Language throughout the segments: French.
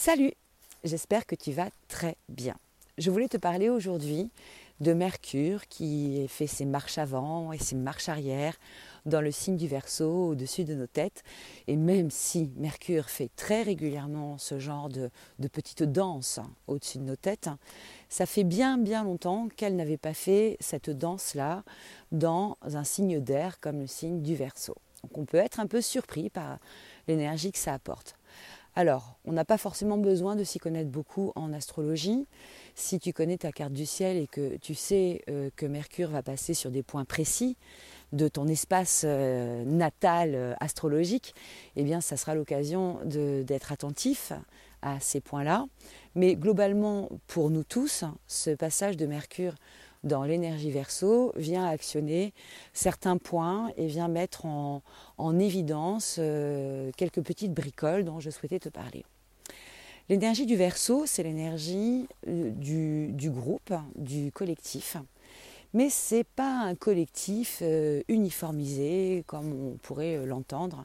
Salut, j'espère que tu vas très bien. Je voulais te parler aujourd'hui de Mercure qui fait ses marches avant et ses marches arrière dans le signe du Verseau au-dessus de nos têtes. Et même si Mercure fait très régulièrement ce genre de, petite danse au-dessus de nos têtes, ça fait bien bien longtemps qu'elle n'avait pas fait cette danse-là dans un signe d'air comme le signe du Verseau. Donc on peut être un peu surpris par l'énergie que ça apporte. Alors, on n'a pas forcément besoin de s'y connaître beaucoup en astrologie. Si tu connais ta carte du ciel et que tu sais euh, que Mercure va passer sur des points précis de ton espace euh, natal euh, astrologique, eh bien, ça sera l'occasion d'être attentif à ces points-là. Mais globalement, pour nous tous, ce passage de Mercure dans l'énergie verso vient actionner certains points et vient mettre en, évidence euh, quelques petites bricoles dont je souhaitais te parler. L'énergie du verso, c'est l'énergie euh, du, groupe, du collectif. Mais ce n'est pas un collectif euh, uniformisé comme on pourrait l'entendre.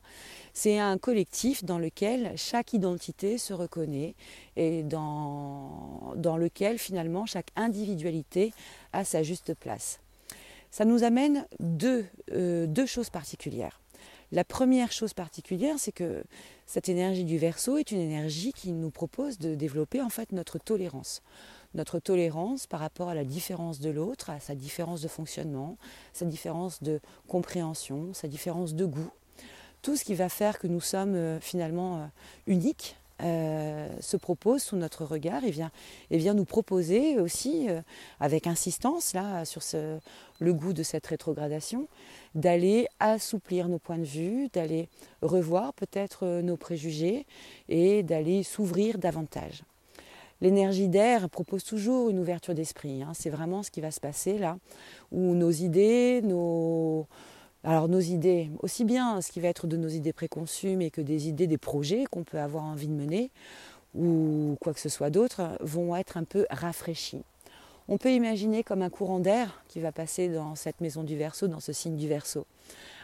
C'est un collectif dans lequel chaque identité se reconnaît et dans, dans lequel finalement chaque individualité a sa juste place. Ça nous amène deux, euh, deux choses particulières. La première chose particulière, c'est que cette énergie du verso est une énergie qui nous propose de développer en fait notre tolérance. Notre tolérance par rapport à la différence de l'autre, à sa différence de fonctionnement, sa différence de compréhension, sa différence de goût. Tout ce qui va faire que nous sommes euh, finalement euh, uniques euh, se propose sous notre regard et vient, et vient nous proposer aussi, avec insistance là, sur le goût de cette rétrogradation, d'aller assouplir nos points de vue, d'aller revoir peut-être nos préjugés et d'aller s'ouvrir davantage. L'énergie d'air propose toujours une ouverture d'esprit. Hein. C'est vraiment ce qui va se passer là, où nos idées, alors nos idées, aussi bien ce qui va être de nos idées préconçues, mais que des idées, des projets qu'on peut avoir envie de mener, ou quoi que ce soit d'autre, vont être un peu rafraîchis. On peut imaginer comme un courant d'air qui va passer dans cette maison du Verseau, dans ce signe du Verseau.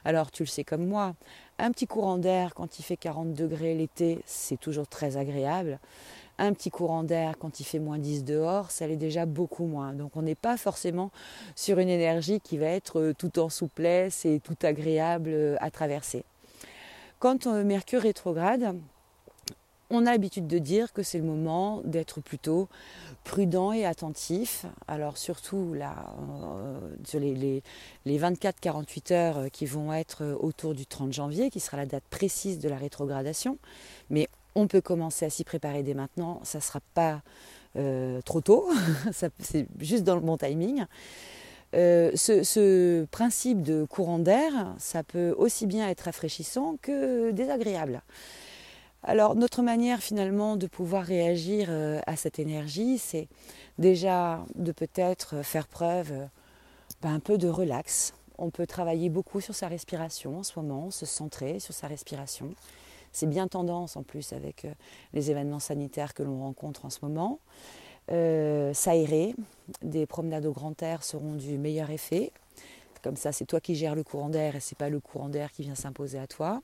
Alors tu le sais comme moi, un petit courant d'air quand il fait 40 degrés l'été, c'est toujours très agréable un petit courant d'air quand il fait moins 10 dehors, ça l'est déjà beaucoup moins. Donc on n'est pas forcément sur une énergie qui va être euh, tout en souplesse et tout agréable euh, à traverser. Quand euh, Mercure rétrograde, on a l'habitude de dire que c'est le moment d'être plutôt prudent et attentif. Alors surtout là, sur les, 24-48 heures qui vont être autour du 30 janvier, qui sera la date précise de la rétrogradation. Mais on peut commencer à s'y préparer dès maintenant, ça ne sera pas euh, trop tôt, c'est juste dans le bon timing. Euh, ce, principe de courant d'air, ça peut aussi bien être rafraîchissant que désagréable. Alors notre manière finalement de pouvoir réagir euh, à cette énergie, c'est déjà de peut-être faire preuve ben, un peu de relax. On peut travailler beaucoup sur sa respiration en ce moment, se centrer sur sa respiration. C'est bien tendance en plus avec euh, les événements sanitaires que l'on rencontre en ce moment. Euh, s'aérer, des promenades au grand air seront du meilleur effet. Comme ça, c'est toi qui gères le courant d'air et c'est pas le courant d'air qui vient s'imposer à toi.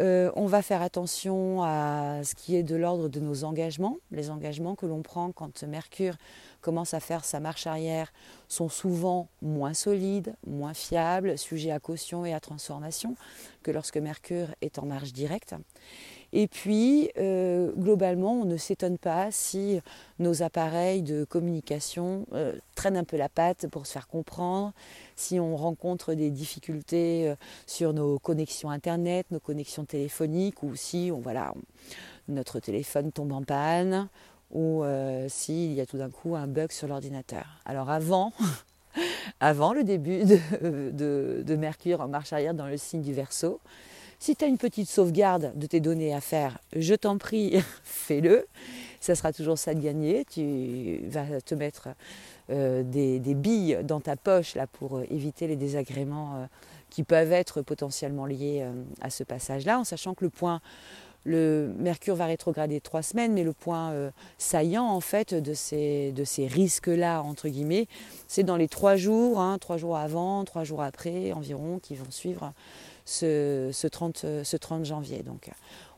Euh, on va faire attention à ce qui est de l'ordre de nos engagements. Les engagements que l'on prend quand Mercure commence à faire sa marche arrière sont souvent moins solides, moins fiables, sujets à caution et à transformation que lorsque Mercure est en marche directe. Et puis, euh, globalement, on ne s'étonne pas si nos appareils de communication euh, traînent un peu la patte pour se faire comprendre, si on rencontre des difficultés euh, sur nos connexions Internet, nos connexions téléphoniques, ou si on, voilà, notre téléphone tombe en panne, ou s'il y a tout d'un coup un bug sur l'ordinateur. Alors avant, avant le début de, de Mercure en marche arrière dans le signe du Verseau, si tu as une petite sauvegarde de tes données à faire, je t'en prie, fais-le. Ça sera toujours ça de gagner. Tu vas te mettre euh, des, billes dans ta poche là, pour euh, éviter les désagréments euh, qui peuvent être potentiellement liés à ce passage-là, en sachant que le point le Mercure va rétrograder trois semaines, mais le point saillant en fait de ces, risques-là, entre guillemets, c'est dans les trois jours, hein, trois jours avant, trois jours après environ, qui vont suivre ce, 30, ce 30 janvier. Donc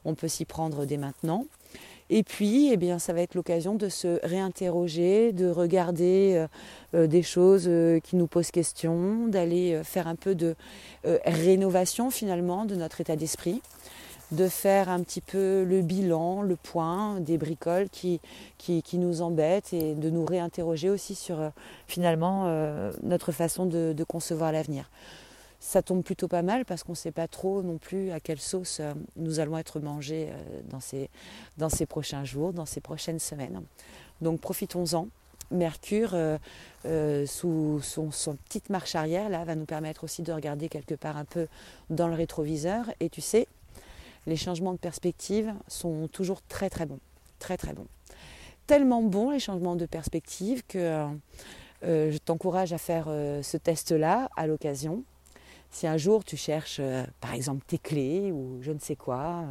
on peut s'y prendre dès maintenant. Et puis, eh bien, ça va être l'occasion de se réinterroger, de regarder des choses qui nous posent question, d'aller faire un peu de rénovation finalement de notre état d'esprit de faire un petit peu le bilan, le point des bricoles qui, qui, nous embêtent et de nous réinterroger aussi sur euh, finalement euh, notre façon de, concevoir l'avenir. Ça tombe plutôt pas mal parce qu'on ne sait pas trop non plus à quelle sauce euh, nous allons être mangés dans ces, dans ces prochains jours, dans ces prochaines semaines. Donc profitons-en. Mercure, sous son, son, petite marche arrière, là, va nous permettre aussi de regarder quelque part un peu dans le rétroviseur. Et tu sais, les changements de perspective sont toujours très très bons. Très très bons. Tellement bons les changements de perspective que euh, je t'encourage à faire euh, ce test-là à l'occasion. Si un jour tu cherches euh, par exemple tes clés ou je ne sais quoi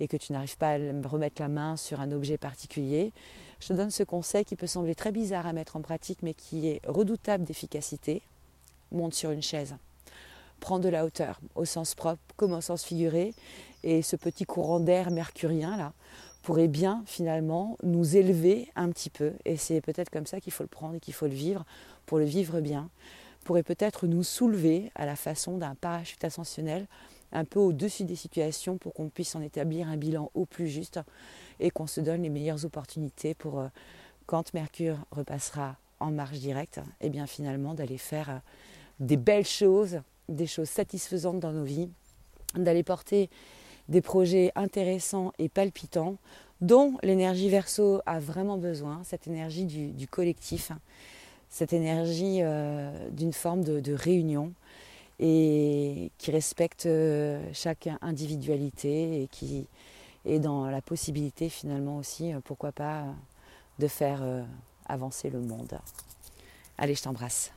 et que tu n'arrives pas à remettre la main sur un objet particulier, je te donne ce conseil qui peut sembler très bizarre à mettre en pratique mais qui est redoutable d'efficacité. Monte sur une chaise. Prends de la hauteur, au sens propre comme au sens figuré, et ce petit courant d'air mercurien là pourrait bien finalement nous élever un petit peu. Et c'est peut-être comme ça qu'il faut le prendre et qu'il faut le vivre pour le vivre bien. Pourrait peut-être nous soulever à la façon d'un parachute ascensionnel un peu au-dessus des situations pour qu'on puisse en établir un bilan au plus juste et qu'on se donne les meilleures opportunités pour, euh, quand Mercure repassera en marche directe, et eh bien finalement d'aller faire euh, des belles choses, des choses satisfaisantes dans nos vies, d'aller porter des projets intéressants et palpitants dont l'énergie verso a vraiment besoin, cette énergie du, collectif, cette énergie euh, d'une forme de, réunion et qui respecte euh, chaque individualité et qui est dans la possibilité finalement aussi, euh, pourquoi pas, de faire avancer le monde. Allez, je t'embrasse.